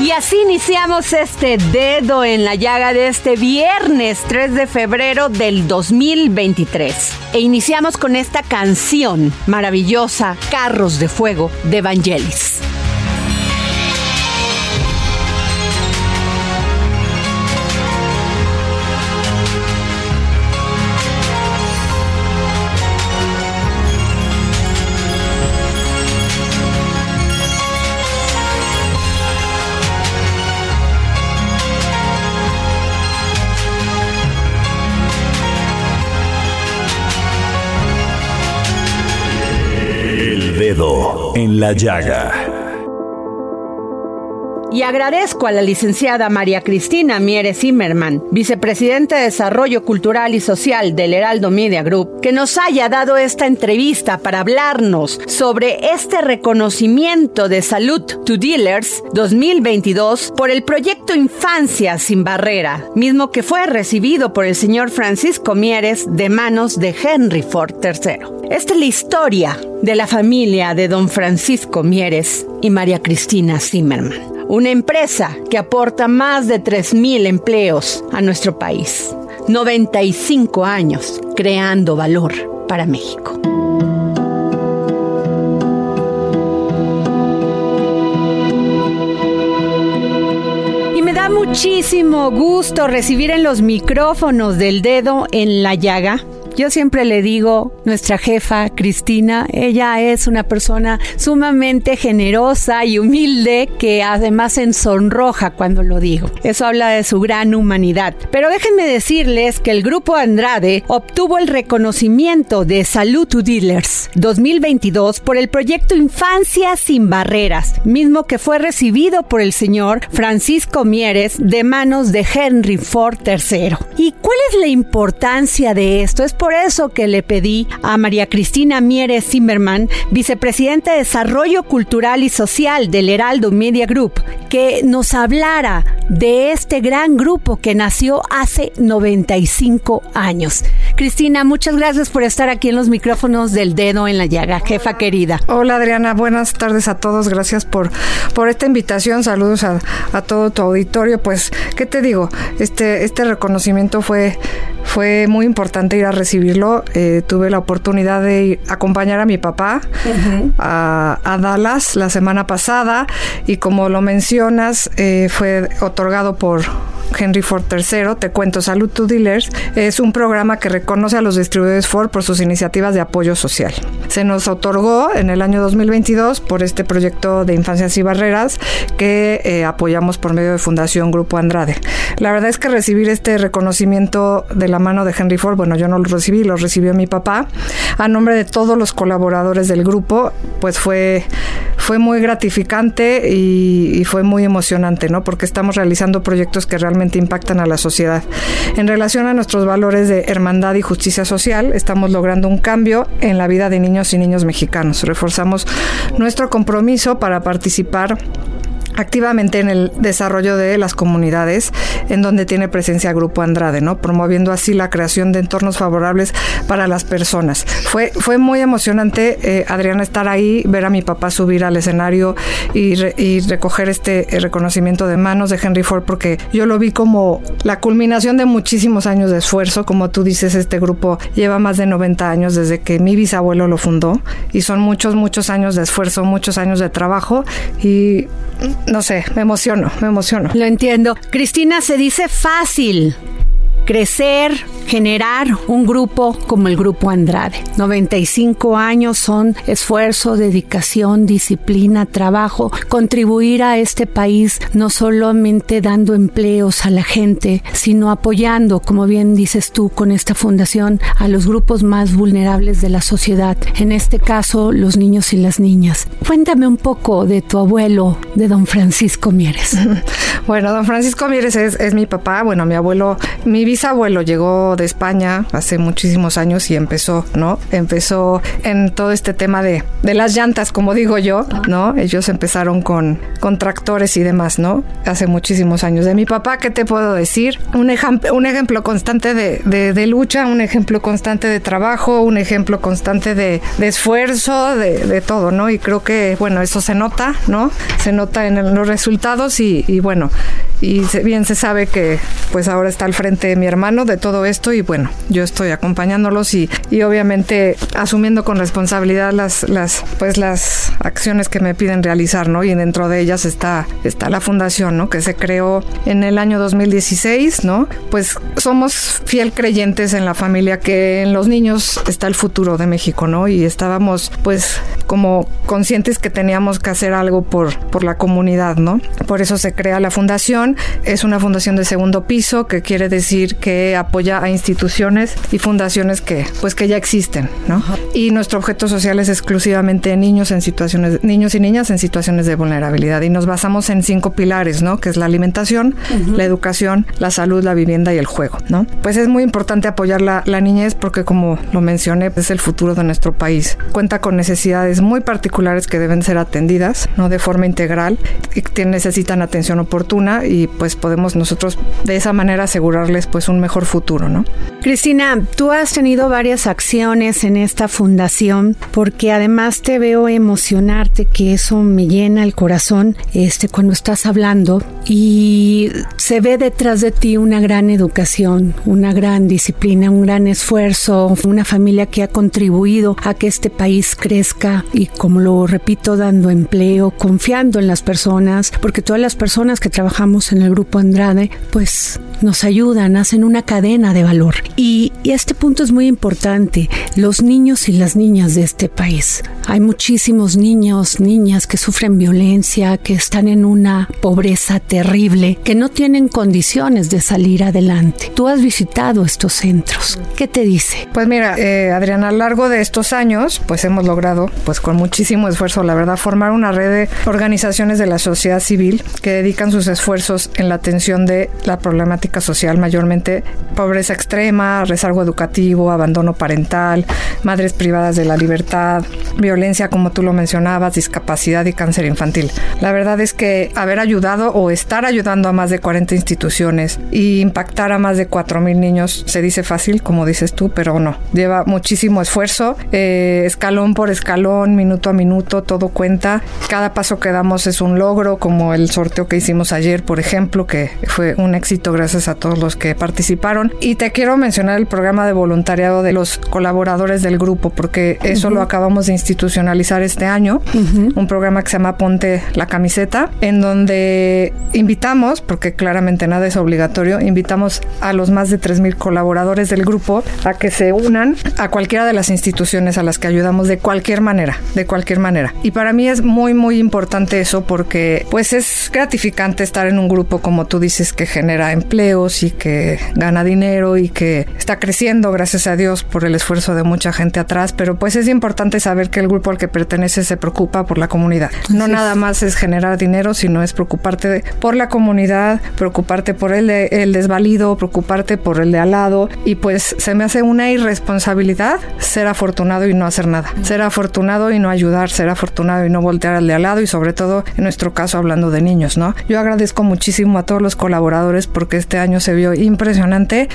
Y así iniciamos este dedo en la llaga de este viernes 3 de febrero del 2023. E iniciamos con esta canción maravillosa, Carros de Fuego, de Vangelis. En la Llaga. Y agradezco a la licenciada María Cristina Mieres Zimmerman, vicepresidenta de Desarrollo Cultural y Social del Heraldo Media Group, que nos haya dado esta entrevista para hablarnos sobre este reconocimiento de Salud to Dealers 2022 por el proyecto Infancia sin Barrera, mismo que fue recibido por el señor Francisco Mieres de manos de Henry Ford III. Esta es la historia de la familia de don Francisco Mieres y María Cristina Zimmerman una empresa que aporta más de 3.000 empleos a nuestro país. 95 años creando valor para México. Y me da muchísimo gusto recibir en los micrófonos del dedo en la llaga yo siempre le digo, nuestra jefa Cristina, ella es una persona sumamente generosa y humilde que además en sonroja cuando lo digo. Eso habla de su gran humanidad. Pero déjenme decirles que el grupo Andrade obtuvo el reconocimiento de Salud to Dealers 2022 por el proyecto Infancia sin Barreras, mismo que fue recibido por el señor Francisco Mieres de manos de Henry Ford III. ¿Y cuál es la importancia de esto? Es por eso que le pedí a María Cristina Mieres Zimmerman, vicepresidenta de Desarrollo Cultural y Social del Heraldo Media Group, que nos hablara de este gran grupo que nació hace 95 años. Cristina, muchas gracias por estar aquí en los micrófonos del dedo en la llaga, jefa querida. Hola Adriana, buenas tardes a todos, gracias por, por esta invitación, saludos a, a todo tu auditorio. Pues, ¿qué te digo? Este, este reconocimiento fue, fue muy importante ir a recibirlo. Eh, tuve la oportunidad de ir- acompañar a mi papá a, a Dallas la semana pasada y como lo mencionas, eh, fue otorgado por Henry Ford III. Te cuento, Salud to Dealers es un programa que reconoce a los distribuidores Ford por sus iniciativas de apoyo social. Se nos otorgó en el año 2022 por este proyecto de Infancias y Barreras que eh, apoyamos por medio de Fundación Grupo Andrade. La verdad es que recibir este reconocimiento de la mano de Henry Ford, bueno, yo no lo recibí, lo recibió mi papá, a nombre de todos los colaboradores del grupo, pues fue, fue muy gratificante y, fue muy emocionante, ¿no? Porque estamos realizando proyectos que realmente realmente impactan a la sociedad. En relación a nuestros valores de hermandad y justicia social, estamos logrando un cambio en la vida de niños y niños mexicanos. Reforzamos nuestro compromiso para participar activamente en el desarrollo de las comunidades en donde tiene presencia Grupo Andrade, ¿no? Promoviendo así la creación de entornos favorables para las personas. Fue, fue muy emocionante, eh, Adriana, estar ahí, ver a mi papá subir al escenario y, y recoger este reconocimiento de manos de Henry Ford, porque yo lo vi como la culminación de muchísimos años de esfuerzo. Como tú dices, este grupo lleva más de 90 años desde que mi bisabuelo lo fundó y son muchos, muchos años de esfuerzo, muchos años de trabajo y no sé, me emociono, me emociono. Lo entiendo. Cristina, se dice fácil crecer, generar un grupo como el Grupo Andrade. 95 años son esfuerzo, dedicación, disciplina, trabajo, contribuir a este país no solamente dando empleos a la gente, sino apoyando, como bien dices tú, con esta fundación a los grupos más vulnerables de la sociedad, en este caso los niños y las niñas. Cuéntame un poco de tu abuelo, de don Francisco Mieres. Bueno, don Francisco Mieres es, es mi papá, bueno, mi abuelo, mi bisabuelo llegó de España hace muchísimos años y empezó, ¿no? Empezó en todo este tema de, de las llantas, como digo yo, ¿no? Ellos empezaron con, con tractores y demás, ¿no? Hace muchísimos años. De mi papá, ¿qué te puedo decir? Un, un ejemplo constante de, de, de, lucha, un ejemplo constante de trabajo, un ejemplo constante de, esfuerzo, de, todo, ¿no? Y creo que, bueno, eso se nota, ¿no? Se nota en los resultados y, y bueno, y bien se sabe que pues ahora está al frente de mi hermano de todo esto y bueno, yo estoy acompañándolos y, y obviamente asumiendo con responsabilidad las, las, pues las acciones que me piden realizar, ¿no? Y dentro de ellas está, está la fundación, ¿no? Que se creó en el año 2016, ¿no? Pues somos fiel creyentes en la familia que en los niños está el futuro de México, ¿no? Y estábamos pues como conscientes que teníamos que hacer algo por, por la comunidad, ¿no? Por eso se crea la fundación. Es una fundación de segundo piso que quiere decir que apoya a instituciones y fundaciones que pues que ya existen, ¿no? Y nuestro objeto social es exclusivamente niños en situaciones niños y niñas en situaciones de vulnerabilidad y nos basamos en cinco pilares, ¿no? Que es la alimentación, uh -huh. la educación, la salud, la vivienda y el juego, ¿no? Pues es muy importante apoyar la, la niñez porque como lo mencioné, es el futuro de nuestro país. Cuenta con necesidades muy particulares que deben ser atendidas, ¿no? De forma integral y que necesitan atención oportuna y pues podemos nosotros de esa manera asegurarles pues un mejor futuro, ¿no? Cristina, tú has tenido varias acciones en esta fundación porque además te veo emocionarte, que eso me llena el corazón este, cuando estás hablando y se ve detrás de ti una gran educación, una gran disciplina, un gran esfuerzo, una familia que ha contribuido a que este país crezca y como lo repito, dando empleo, confiando en las personas, porque todas las personas que trabajamos en el grupo Andrade, pues nos ayudan, hacen una cadena de valor. Y, y, este punto es muy importante, los niños y las niñas de este país. Hay muchísimos niños, niñas que sufren violencia, que están en una pobreza terrible, que no tienen condiciones de salir adelante. Tú has visitado estos centros. ¿Qué te dice? Pues mira, eh, Adriana, a lo largo de estos años, pues hemos logrado, pues con muchísimo esfuerzo, la verdad, formar una red de organizaciones de la sociedad civil que dedican sus esfuerzos en la atención de la problemática social, mayormente pobreza extrema, rezago educativo, abandono parental, madres privadas de la libertad, violencia, como tú lo mencionabas, discapacidad y cáncer infantil. La verdad es que haber ayudado o estar ayudando a más de 40 instituciones y impactar a más de 4 mil niños se dice fácil, como dices tú, pero no. Lleva muchísimo esfuerzo, eh, escalón por escalón, minuto a minuto, todo cuenta. Cada paso que damos es un logro, como el sorteo que hicimos ayer, por ejemplo, que fue un éxito gracias a todos los que participaron. Y te quiero mencionar el programa de voluntariado de los colaboradores del grupo, porque eso uh -huh. lo acabamos de institucionalizar este año, uh -huh. un programa que se llama Ponte la camiseta, en donde invitamos, porque claramente nada es obligatorio, invitamos a los más de 3.000 colaboradores del grupo a que se unan a cualquiera de las instituciones a las que ayudamos de cualquier manera, de cualquier manera. Y para mí es muy, muy importante eso porque pues es gratificante estar en un grupo, como tú dices, que genera empleos y que gana dinero y que está creciendo, gracias a Dios, por el esfuerzo de mucha gente atrás, pero pues es importante saber que el grupo al que pertenece se preocupa por la comunidad. No nada más es generar dinero, sino es preocuparte por la comunidad, preocuparte por el, el desvalido, preocuparte por el de al lado. Y pues se me hace una irresponsabilidad ser afortunado y no hacer nada, ser afortunado y no ayudar, ser afortunado y no voltear al de al lado y sobre todo en nuestro caso hablando de niños, ¿no? Yo agradezco muchísimo a todos los colaboradores porque este año se vio impresionante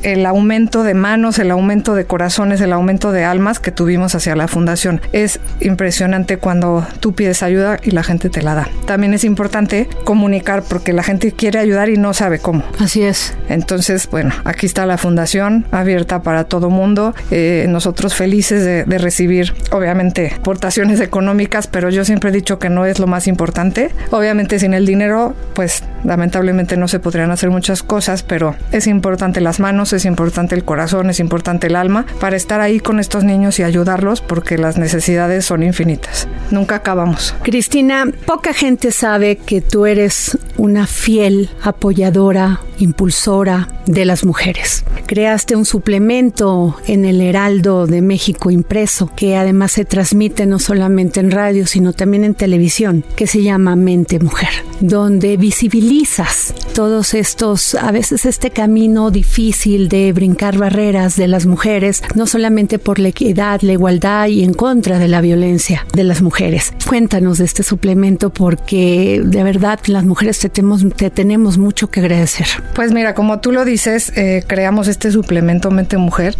el aumento de manos, el aumento de corazones, el aumento de almas que tuvimos hacia la fundación. Es impresionante cuando tú pides ayuda y la gente te la da. También es importante comunicar porque la gente quiere ayudar y no sabe cómo. Así es. Entonces, bueno, aquí está la fundación abierta para todo mundo. Eh, nosotros felices de, de recibir, obviamente, aportaciones económicas, pero yo siempre he dicho que no es lo más importante. Obviamente sin el dinero, pues lamentablemente no se podrían hacer muchas cosas, pero es importante las manos, es importante el corazón, es importante el alma para estar ahí con estos niños y ayudarlos porque las necesidades son infinitas. Nunca acabamos. Cristina, poca gente sabe que tú eres una fiel apoyadora, impulsora de las mujeres. Creaste un suplemento en el Heraldo de México impreso que además se transmite no solamente en radio, sino también en televisión, que se llama Mente Mujer, donde todos estos, a veces este camino difícil de brincar barreras de las mujeres, no solamente por la equidad, la igualdad y en contra de la violencia de las mujeres. Cuéntanos de este suplemento porque de verdad las mujeres te tenemos, te tenemos mucho que agradecer. Pues mira, como tú lo dices, eh, creamos este suplemento Mente Mujer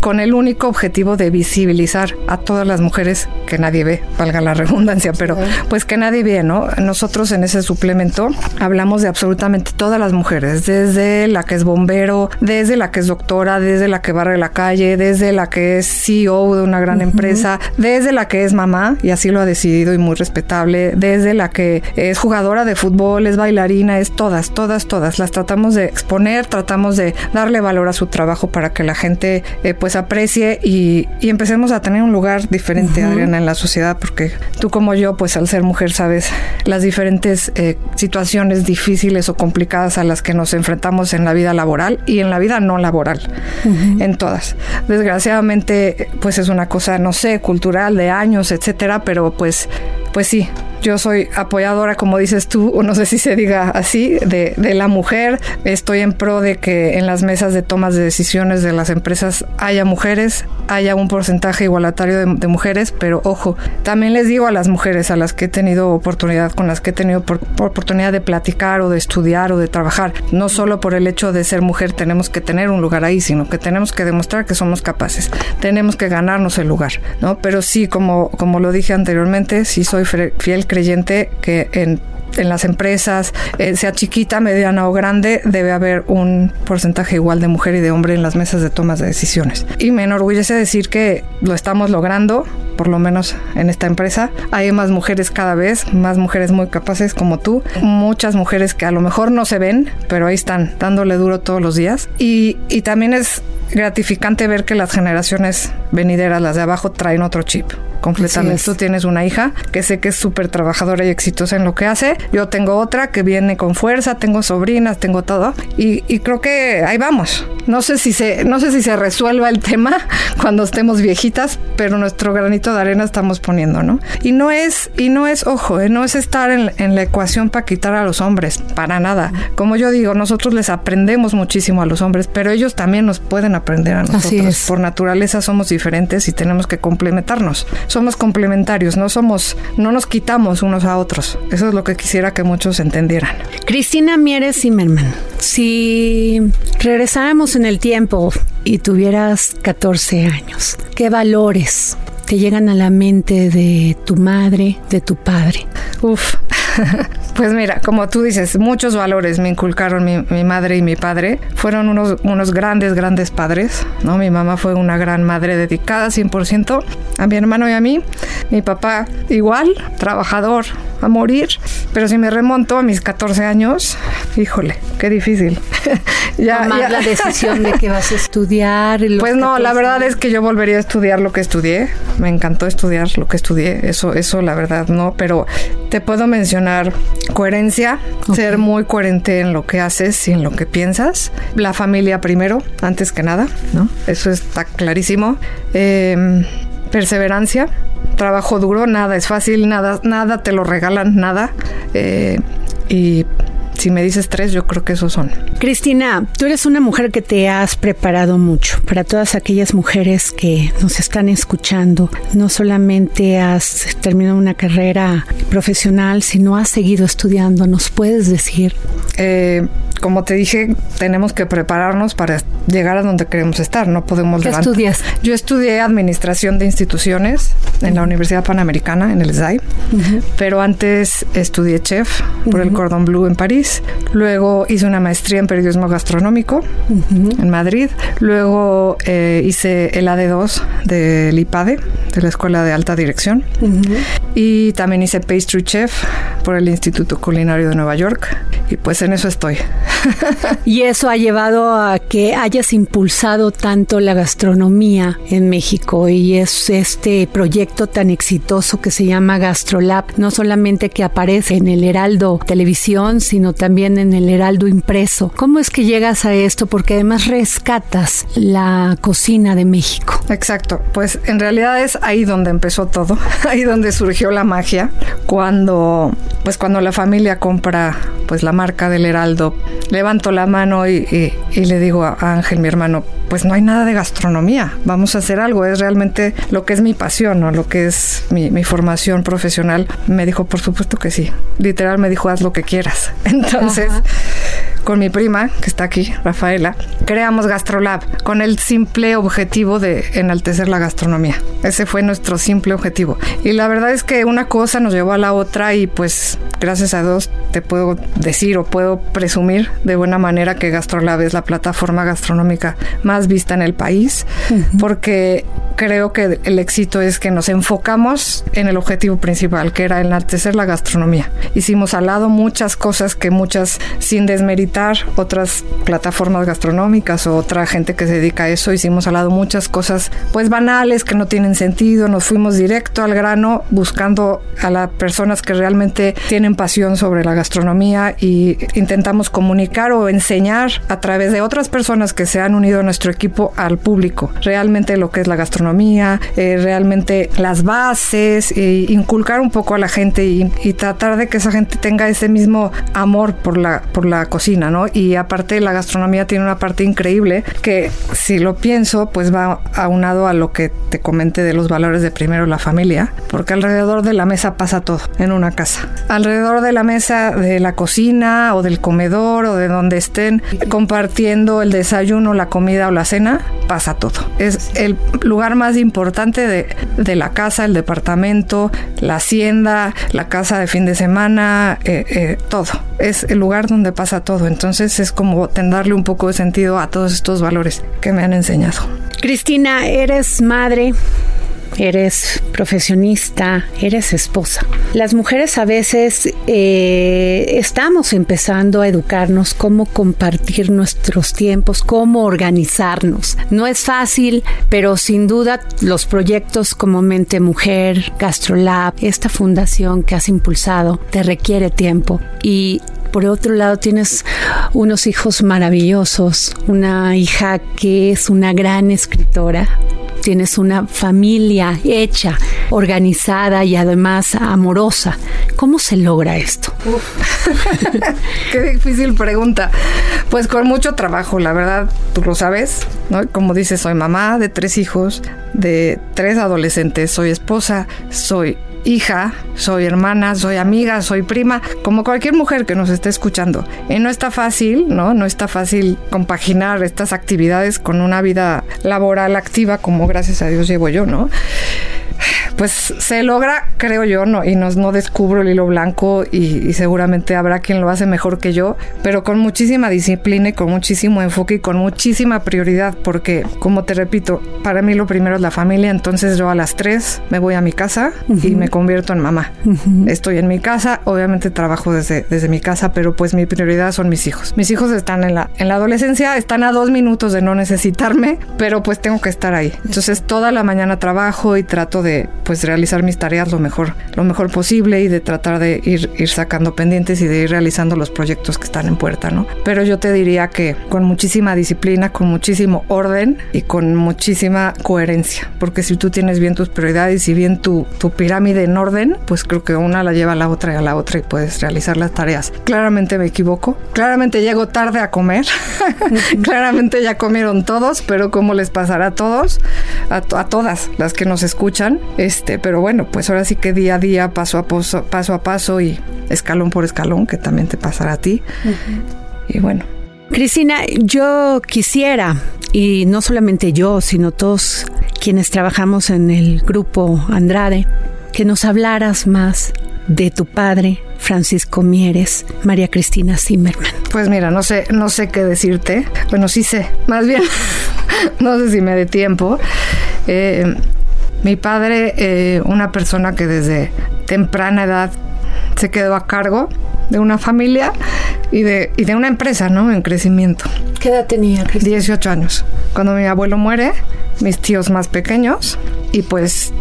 con el único objetivo de visibilizar a todas las mujeres que nadie ve, valga la redundancia, pero pues que nadie ve, ¿no? Nosotros en ese suplemento hablamos de absolutamente todas las mujeres, desde la que es bombero, desde la que es doctora, desde la que barre la calle, desde la que es CEO de una gran empresa, desde la que es mamá, y así lo ha decidido y muy respetable, desde la que es jugadora de fútbol, es bailarina, es todas, todas, todas. Las tratamos de exponer, tratamos de darle valor a su trabajo para que la gente eh, pues aprecie y, y, empecemos a tener un lugar diferente, uh -huh. Adriana, en la sociedad, porque tú como yo, pues al ser mujer, sabes las diferentes eh, situaciones difíciles o complicadas a las que nos enfrentamos en la vida laboral y en la vida no laboral, uh -huh. en todas. Desgraciadamente, pues es una cosa, no sé, cultural, de años, etcétera, pero pues, pues sí, yo soy apoyadora, como dices tú, o no sé si se diga así, de, de, la mujer. Estoy en pro de que en las mesas de tomas de decisiones de las empresas haya mujeres, haya un porcentaje igualatario de, de mujeres, pero ojo, también les digo a las mujeres a las que he tenido oportunidad, con las que he tenido por, por oportunidad de platicar o de estudiar o de trabajar, no solo por el hecho de ser mujer tenemos que tener un lugar ahí, sino que tenemos que demostrar que somos capaces, tenemos que ganarnos el lugar, ¿no? Pero sí, como, como lo dije anteriormente, sí soy fiel creyente que en en las empresas, eh, sea chiquita, mediana o grande, debe haber un porcentaje igual de mujer y de hombre en las mesas de tomas de decisiones. Y me enorgullece decir que lo estamos logrando, por lo menos en esta empresa. Hay más mujeres cada vez, más mujeres muy capaces como tú, muchas mujeres que a lo mejor no se ven, pero ahí están dándole duro todos los días. Y, y también es gratificante ver que las generaciones venideras, las de abajo, traen otro chip completamente. Tú tienes una hija que sé que es súper trabajadora y exitosa en lo que hace. Yo tengo otra que viene con fuerza, tengo sobrinas, tengo todo. Y, y, creo que ahí vamos. No sé, si se, no sé si se resuelva el tema cuando estemos viejitas, pero nuestro granito de arena estamos poniendo, ¿no? Y no es, y no es, ojo, eh, no es estar en, en la ecuación para quitar a los hombres, para nada. Como yo digo, nosotros les aprendemos muchísimo a los hombres, pero ellos también nos pueden aprender a nosotros. Por naturaleza somos diferentes y tenemos que complementarnos somos complementarios, no somos, no nos quitamos unos a otros. Eso es lo que quisiera que muchos entendieran. Cristina Mieres Zimmerman, si regresáramos en el tiempo y tuvieras 14 años, ¿qué valores te llegan a la mente de tu madre, de tu padre? Uf, pues mira, como tú dices, muchos valores me inculcaron mi, mi, madre y mi padre. Fueron unos, unos grandes, grandes padres, ¿no? Mi mamá fue una gran madre dedicada 100% a mi hermano y a mí. Mi papá igual, trabajador, a morir. Pero si me remonto a mis 14 años, híjole, qué difícil. ya, Tomar la decisión de que vas a estudiar. Pues no, la verdad es que yo volvería a estudiar lo que estudié. Me encantó estudiar lo que estudié. Eso, eso la verdad no. Pero te puedo mencionar coherencia, ser muy coherente en lo que haces y en lo que piensas. La familia primero, antes que nada, ¿no? Eso está clarísimo. Em, perseverancia, trabajo duro, nada es fácil, nada, nada te lo regalan, nada. Eh, y si me dices tres, yo creo que esos son. Cristina, tú eres una mujer que te has preparado mucho. Para todas aquellas mujeres que nos están escuchando, no solamente has terminado una carrera profesional, sino has seguido estudiando. ¿Nos puedes decir? Eh, como te dije, tenemos que prepararnos para llegar a donde queremos estar. No podemos ¿Qué estudias? Yo estudié administración de instituciones en la Universidad Panamericana, en el SAI, pero antes estudié chef por el Cordon Bleu en París. Luego hice una maestría en periodismo gastronómico en Madrid. Luego eh, hice el AD2 del IPADE, de la Escuela de Alta Dirección. Y también hice pastry chef por el Instituto Culinario de Nueva York. Y pues en eso estoy. y eso ha llevado a que hayas impulsado tanto la gastronomía en México y es este proyecto tan exitoso que se llama GastroLab, no solamente que aparece en el Heraldo Televisión, sino también en el Heraldo Impreso. ¿Cómo es que llegas a esto? Porque además rescatas la cocina de México. Exacto, pues en realidad es ahí donde empezó todo, ahí donde surgió la magia, cuando pues cuando la familia compra pues la marca del Heraldo levanto la mano y, le digo a Ángel, mi hermano, pues no hay nada de gastronomía, vamos a hacer algo, es realmente lo que es mi pasión, o lo que es mi, formación profesional. Me dijo, por supuesto que sí, literal me dijo, haz lo que quieras. Entonces con mi prima, que está aquí, Rafaela, creamos GastroLab con el simple objetivo de enaltecer la gastronomía. Ese fue nuestro simple objetivo. Y la verdad es que una cosa nos llevó a la otra y pues gracias a Dios te puedo decir o puedo presumir de buena manera que GastroLab es la plataforma gastronómica más vista en el país porque creo que el éxito es que nos enfocamos en el objetivo principal, que era enaltecer la gastronomía. Hicimos al lado muchas cosas que muchas sin desmeritar otras plataformas gastronómicas o otra gente que se dedica a eso. Hicimos al lado muchas cosas pues banales que no tienen sentido. Nos fuimos directo al grano buscando a las personas que realmente tienen pasión sobre la gastronomía y intentamos comunicar o enseñar a través de otras personas que se han unido a nuestro equipo al público realmente lo que es la gastronomía, eh, realmente las bases, e inculcar un poco a la gente y, y tratar de que esa gente tenga ese mismo amor por la, por la cocina y aparte la gastronomía tiene una parte increíble que si lo pienso, pues va aunado a lo que te comenté de los valores de primero la familia, porque alrededor de la mesa pasa todo en una casa. Alrededor de la mesa de la cocina o del comedor o de donde estén compartiendo el desayuno, la comida o la cena, pasa todo. Es el lugar más importante de, de la casa, el departamento, la hacienda, la casa de fin de semana, eh, eh, todo. Es el lugar donde pasa todo. Entonces es como darle un poco de sentido a todos estos valores que me han enseñado. Cristina, eres madre, eres profesionista, eres esposa. Las mujeres a veces eh, estamos empezando a educarnos cómo compartir nuestros tiempos, cómo organizarnos. No es fácil, pero sin duda los proyectos como Mente Mujer, Gastrolab, esta fundación que has impulsado, te requiere tiempo y por otro lado, tienes unos hijos maravillosos, una hija que es una gran escritora, tienes una familia hecha, organizada y además amorosa. ¿Cómo se logra esto? Qué difícil pregunta. Pues con mucho trabajo, la verdad, tú lo sabes, ¿no? Como dices, soy mamá de tres hijos, de tres adolescentes, soy esposa, soy hija, soy hermana, soy amiga, soy prima, como cualquier mujer que nos esté escuchando. Y no está fácil, ¿no? No está fácil compaginar estas actividades con una vida laboral activa como gracias a Dios llevo yo, ¿no? Pues se logra, creo yo, no, y no, no descubro el hilo blanco y, seguramente habrá quien lo hace mejor que yo, pero con muchísima disciplina y con muchísimo enfoque y con muchísima prioridad, porque como te repito, para mí lo primero es la familia, entonces yo a las 3 me voy a mi casa y me convierto en mamá. Estoy en mi casa, obviamente trabajo desde, desde mi casa, pero pues mi prioridad son mis hijos. Mis hijos están en la, en la adolescencia, están a dos minutos de no necesitarme, pero pues tengo que estar ahí. Entonces toda la mañana trabajo y trato de pues realizar mis tareas lo mejor, lo mejor posible y de tratar de ir, ir sacando pendientes y de ir realizando los proyectos que están en puerta, ¿no? Pero yo te diría que con muchísima disciplina, con muchísimo orden y con muchísima coherencia, porque si tú tienes bien tus prioridades y bien tu, tu pirámide en orden, pues creo que una la lleva a la otra y a la otra y puedes realizar las tareas. Claramente me equivoco, claramente llego tarde a comer, claramente ya comieron todos, pero como les pasará a todos, a, todas las que nos escuchan, este, pero bueno, pues ahora sí que día a día, paso a paso, paso a paso y escalón por escalón, que también te pasará a ti. Y bueno. Cristina, yo quisiera, y no solamente yo, sino todos quienes trabajamos en el grupo Andrade, que nos hablaras más de tu padre, Francisco Mieres, María Cristina Zimmerman. Pues mira, no sé, no sé qué decirte. Bueno, sí sé, más bien, no sé si me dé tiempo. Eh, mi padre, eh, una persona que desde temprana edad se quedó a cargo de una familia y de, y de una empresa, ¿no? En crecimiento. ¿Qué edad tenía? Cristina? 18 años. Cuando mi abuelo muere, mis tíos más pequeños, y pues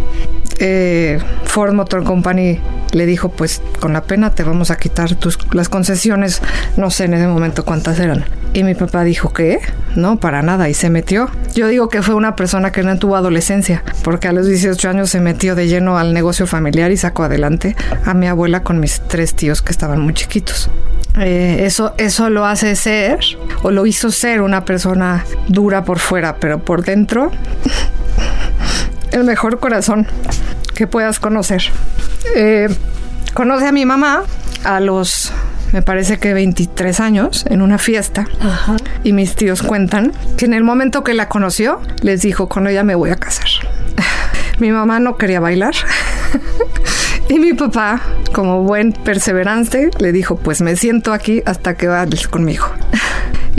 eh, Ford Motor Company le dijo, pues con la pena te vamos a quitar tus, las concesiones, no sé en ese momento cuántas eran. Y mi papá dijo, ¿qué? No, para nada, y se metió. Yo digo que fue una persona que no tuvo adolescencia, porque a los 18 años se metió de lleno al negocio familiar y sacó adelante a mi abuela con mis tres tíos que estaban muy chiquitos. Eh, eso, eso lo hace ser, o lo hizo ser una persona dura por fuera, pero por dentro, el mejor corazón que puedas conocer. Eh, conoce a mi mamá a los, me parece que 23 años, en una fiesta. Y mis tíos cuentan que en el momento que la conoció, les dijo, con ella me voy a casar. mi mamá no quería bailar. y mi papá, como buen perseverante, le dijo, pues me siento aquí hasta que bailes conmigo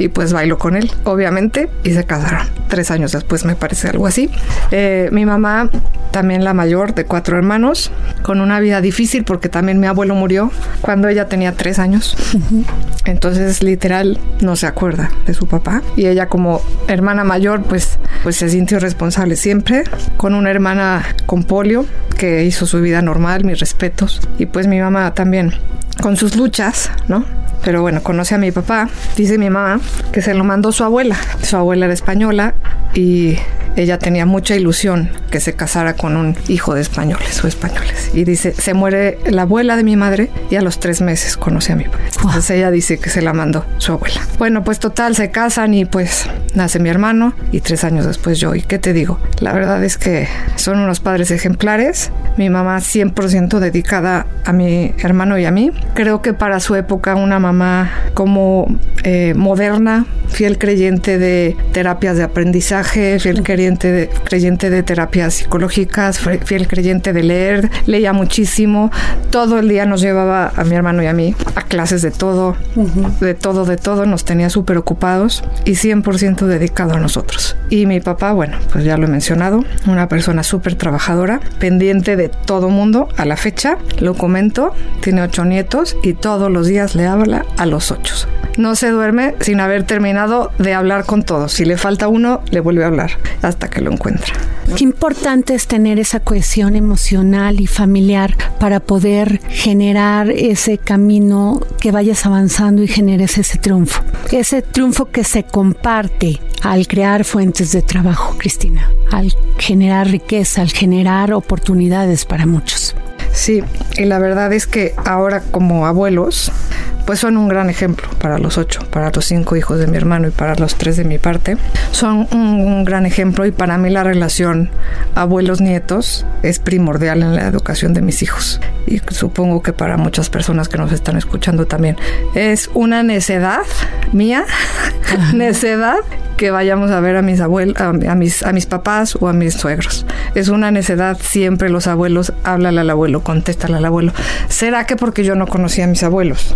y pues bailó con él, obviamente, y se casaron. Tres años después me parece algo así. Eh, mi mamá, también la mayor de cuatro hermanos, con una vida difícil porque también mi abuelo murió cuando ella tenía tres años. Entonces, literal, no se acuerda de su papá. Y ella como hermana mayor, pues, pues se sintió responsable siempre, con una hermana con polio que hizo su vida normal, mis respetos. Y pues mi mamá también con sus luchas, ¿no? Pero bueno, conoce a mi papá, dice mi mamá, que se lo mandó su abuela. Su abuela era española y ella tenía mucha ilusión que se casara con un hijo de españoles o españoles. Y dice, se muere la abuela de mi madre y a los tres meses conoce a mi padre. Entonces ella dice que se la mandó su abuela. Bueno, pues total, se casan y pues nace mi hermano y tres años después yo. ¿Y qué te digo? La verdad es que son unos padres ejemplares. Mi mamá 100% dedicada a mi hermano y a mí. Creo que para su época una mamá como eh, moderna, fiel creyente de terapias de aprendizaje, fiel creyente de, creyente de terapias psicológicas, fiel creyente de leer, leía muchísimo. Todo el día nos llevaba a mi hermano y a mí a clases de todo, de todo, de todo. Nos tenía súper ocupados y 100% dedicado a nosotros. Y mi papá, bueno, pues ya lo he mencionado, una persona súper trabajadora, pendiente de todo mundo a la fecha. Lo comento, tiene ocho nietos y todos los días le habla a los ocho. No se duerme haber terminado de hablar con todos. Si le falta uno, le vuelve a hablar hasta que lo encuentra. Qué importante es tener esa cohesión emocional y familiar para poder generar ese camino que vayas avanzando y generes ese triunfo. Ese triunfo que se comparte al crear fuentes de trabajo, Cristina, al generar riqueza, al generar oportunidades para muchos. Sí, y la verdad es que ahora como abuelos, pues son un gran ejemplo para los ocho, para los cinco hijos de mi hermano y para los tres de mi parte. Son un, gran ejemplo y para mí la relación abuelos-nietos es primordial en la educación de mis hijos. Y supongo que para muchas personas que nos están escuchando también. Es una necedad mía, necedad que vayamos a ver a mis abuelos, a, mis, a mis papás o a mis suegros. Es una necedad siempre los abuelos, háblale al abuelo, contéstale al abuelo. ¿Será que porque yo no conocía a mis abuelos?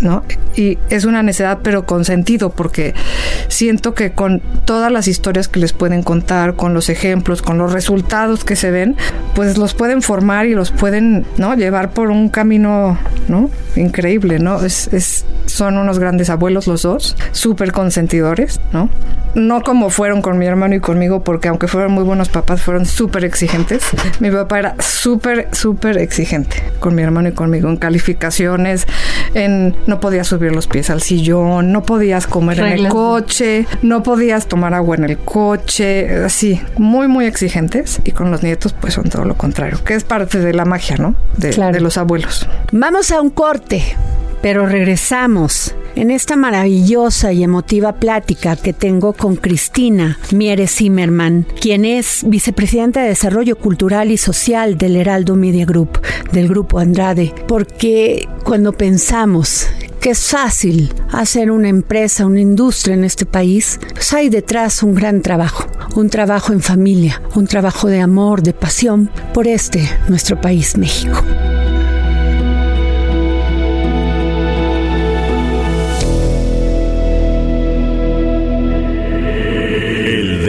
¿no? Y es una necedad, pero con sentido, porque siento que con todas las historias que les pueden contar, con los ejemplos, con los resultados que se ven, pues los pueden formar y los pueden, ¿no? Llevar por un camino, ¿no? Increíble, ¿no? Es son unos grandes abuelos los dos, súper consentidores, ¿no? No como fueron con mi hermano y conmigo, porque aunque fueron muy buenos papás, fueron súper exigentes. Mi papá era súper, súper exigente con mi hermano y conmigo, en calificaciones, en no podías subir los pies al sillón, no podías comer en el coche, no podías tomar agua en el coche, así, muy, muy exigentes. Y con los nietos, pues son todo lo contrario, que es parte de la magia, ¿no? De, de los abuelos. Vamos a un corte, pero regresamos en esta maravillosa y emotiva plática que tengo con Cristina Mieres Zimmerman, quien es vicepresidenta de Desarrollo Cultural y Social del Heraldo Media Group, del Grupo Andrade, porque cuando pensamos que es fácil hacer una empresa, una industria en este país, pues hay detrás un gran trabajo, un trabajo en familia, un trabajo de amor, de pasión por este, nuestro país, México.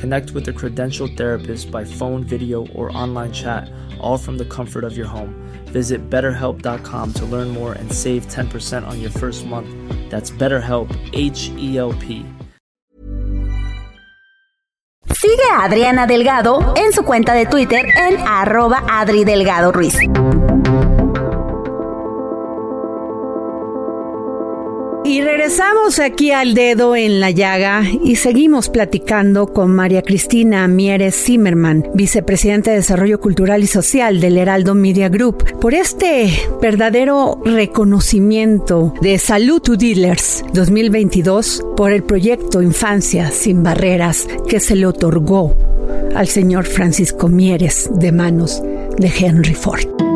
Connect with a credentialed therapist by phone, video, or online chat, all from the comfort of your home. Visit betterhelp.com to learn more and save 10% on your first month. That's BetterHelp, H E L P. Sigue a Adriana Delgado en su cuenta de Twitter en arroba Adri Delgado Ruiz. Regresamos aquí al dedo en la llaga y seguimos platicando con María Cristina Mieres Zimmerman, vicepresidenta de Desarrollo Cultural y Social del Heraldo Media Group, por este verdadero reconocimiento de Salud to Dealers 2022 por el proyecto Infancia sin Barreras que se le otorgó al señor Francisco Mieres de manos de Henry Ford.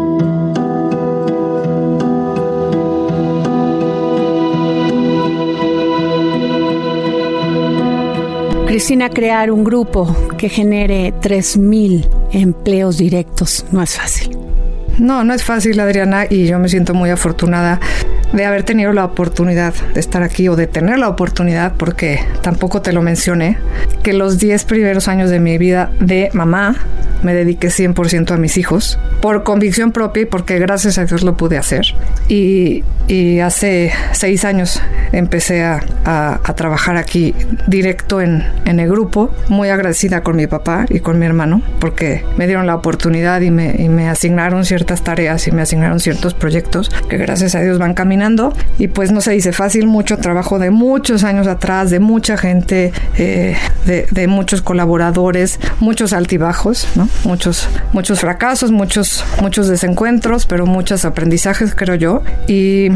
Cristina, crear un grupo que genere 3.000 empleos directos no es fácil. No, no es fácil, Adriana, y yo me siento muy afortunada de haber tenido la oportunidad de estar aquí o de tener la oportunidad, porque tampoco te lo mencioné, que los 10 primeros años de mi vida de mamá me dediqué 100% a mis hijos, por convicción propia y porque gracias a Dios lo pude hacer. Y, hace seis años empecé a, trabajar aquí directo en, el grupo, muy agradecida con mi papá y con mi hermano, porque me dieron la oportunidad y me, y me asignaron ciertas tareas y me asignaron ciertos proyectos que gracias a Dios van caminando. Y pues no se dice fácil, mucho trabajo de muchos años atrás, de mucha gente, eh, de, muchos colaboradores, muchos altibajos, muchos, muchos fracasos, muchos, muchos desencuentros, pero muchos aprendizajes, creo yo. Y,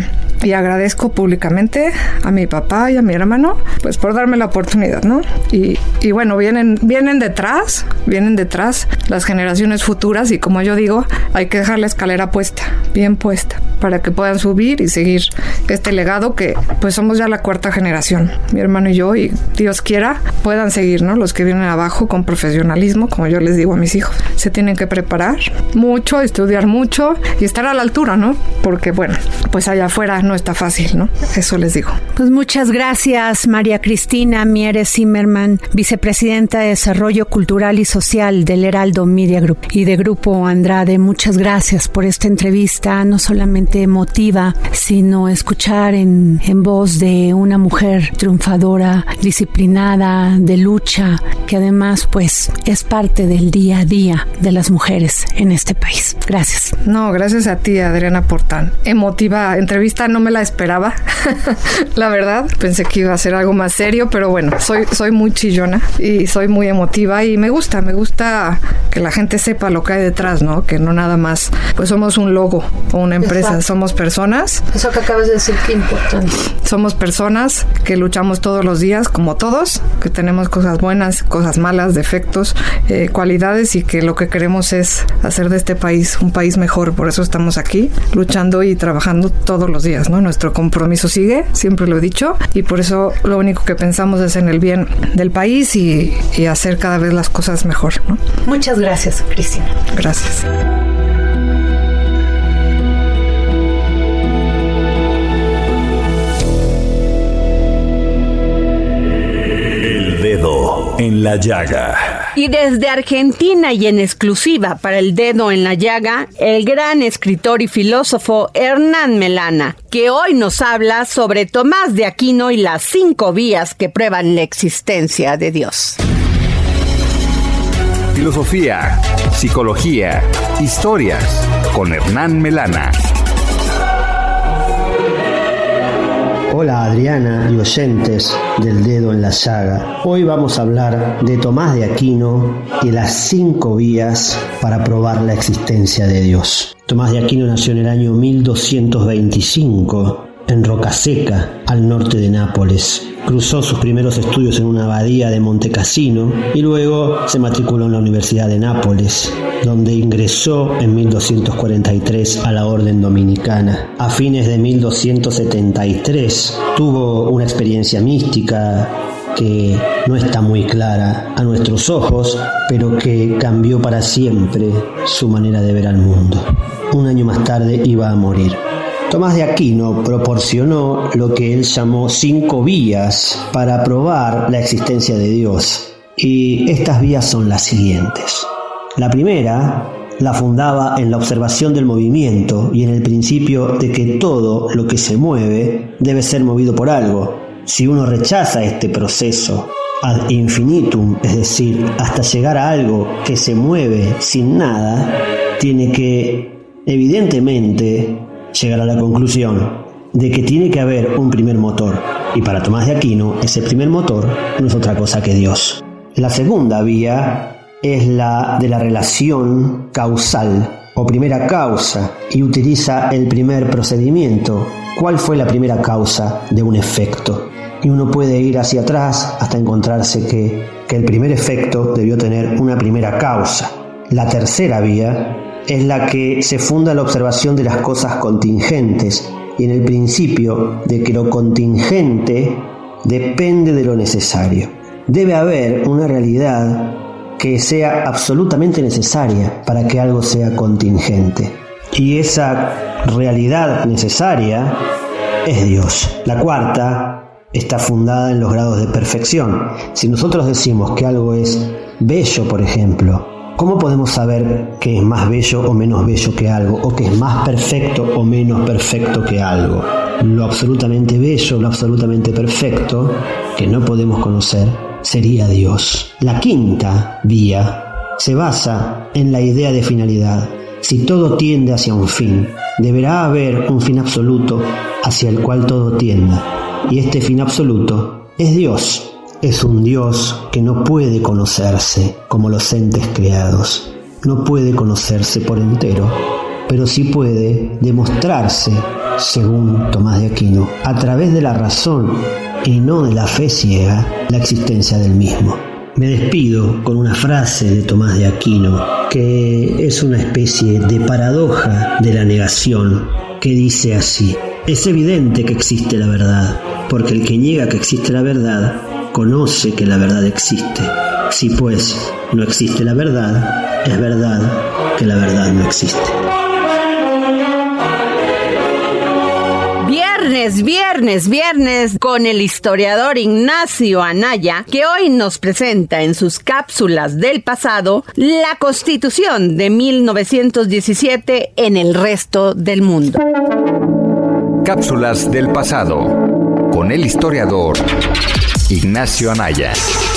y, agradezco públicamente a mi papá y a mi hermano, pues por darme la oportunidad, ¿no? Y, y bueno, vienen, vienen detrás, vienen detrás las generaciones futuras y como yo digo, hay que dejar la escalera puesta, bien puesta, para que puedan subir y seguir este legado que pues somos ya la cuarta generación, mi hermano y yo, y Dios quiera, puedan seguir, ¿no? Los que vienen abajo con profesionalismo, como yo les digo a mis hijos se tienen que preparar mucho, estudiar mucho y estar a la altura, ¿no? Porque bueno, pues allá afuera no está fácil, ¿no? Eso les digo. Pues muchas gracias, María Cristina Mieres Zimmerman, vicepresidenta de Desarrollo Cultural y Social del Heraldo Media Group y de Grupo Andrade. Muchas gracias por esta entrevista, no solamente emotiva, sino escuchar escuchar en, en voz de una mujer triunfadora, disciplinada, de lucha, que además pues es parte del día a día de las mujeres en este país. Gracias. No, gracias a ti Adriana por tan emotiva entrevista, no me la esperaba, la verdad, pensé que iba a ser algo más serio, pero bueno, soy, soy muy chillona y soy muy emotiva y me gusta, me gusta que la gente sepa lo que hay detrás, ¿no? Que no nada más, pues somos un logo o una empresa, somos personas. Eso que acabas de decir, qué importante. Somos personas que luchamos todos los días, como todos, que tenemos cosas buenas, cosas malas, defectos, eh, cualidades y que lo que queremos es hacer de este país un país mejor. Por eso estamos aquí, luchando y trabajando todos los días, ¿no? Nuestro compromiso sigue, siempre lo he dicho, y por eso lo único que pensamos es en el bien del país y, y hacer cada vez las cosas mejor, ¿no? Muchas gracias, Cristina. Gracias. En la llaga. Y desde Argentina y en exclusiva para el dedo en la llaga, el gran escritor y filósofo Hernán Melana, que hoy nos habla sobre Tomás de Aquino y las cinco vías que prueban la existencia de Dios. Filosofía, psicología, historias con Hernán Melana. Hola Adriana y oyentes del dedo en la llaga. Hoy vamos a hablar de Tomás de Aquino y las cinco vías para probar la existencia de Dios. Tomás de Aquino nació en el año 1225 en Rocaseca, al norte de Nápoles. Cruzó sus primeros estudios en una abadía de Montecassino y luego se matriculó en la Universidad de Nápoles, donde ingresó en 1243 a la Orden Dominicana. A fines de 1273 tuvo una experiencia mística que no está muy clara a nuestros ojos, pero que cambió para siempre su manera de ver al mundo. Un año más tarde iba a morir. Tomás de Aquino proporcionó lo que él llamó cinco vías para probar la existencia de Dios. Y estas vías son las siguientes. La primera la fundaba en la observación del movimiento y en el principio de que todo lo que se mueve debe ser movido por algo. Si uno rechaza este proceso ad infinitum, es decir, hasta llegar a algo que se mueve sin nada, tiene que, evidentemente, llegar a la conclusión de que tiene que haber un primer motor. Y para Tomás de Aquino, ese primer motor no es otra cosa que Dios. La segunda vía es la de la relación causal o primera causa y utiliza el primer procedimiento. ¿Cuál fue la primera causa de un efecto? Y uno puede ir hacia atrás hasta encontrarse que, que el primer efecto debió tener una primera causa. La tercera vía es la que se funda en la observación de las cosas contingentes y en el principio de que lo contingente depende de lo necesario. Debe haber una realidad que sea absolutamente necesaria para que algo sea contingente. Y esa realidad necesaria es Dios. La cuarta está fundada en los grados de perfección. Si nosotros decimos que algo es bello, por ejemplo, ¿Cómo podemos saber que es más bello o menos bello que algo? ¿O que es más perfecto o menos perfecto que algo? Lo absolutamente bello, lo absolutamente perfecto, que no podemos conocer, sería Dios. La quinta vía se basa en la idea de finalidad. Si todo tiende hacia un fin, deberá haber un fin absoluto hacia el cual todo tienda. Y este fin absoluto es Dios es un Dios que no puede conocerse como los entes creados. No puede conocerse por entero, pero sí puede demostrarse, según Tomás de Aquino, a través de la razón y no de la fe ciega, la existencia del mismo. Me despido con una frase de Tomás de Aquino, que es una especie de paradoja de la negación, que dice así, es evidente que existe la verdad, porque el que niega que existe la verdad conoce que la verdad existe. Si pues no existe la verdad, es verdad que la verdad no existe. Viernes, viernes, viernes con el historiador Ignacio Anaya, que hoy nos presenta en sus cápsulas del pasado la constitución de 1917 en el resto del mundo. Cápsulas del pasado con el historiador Ignacio Anaya.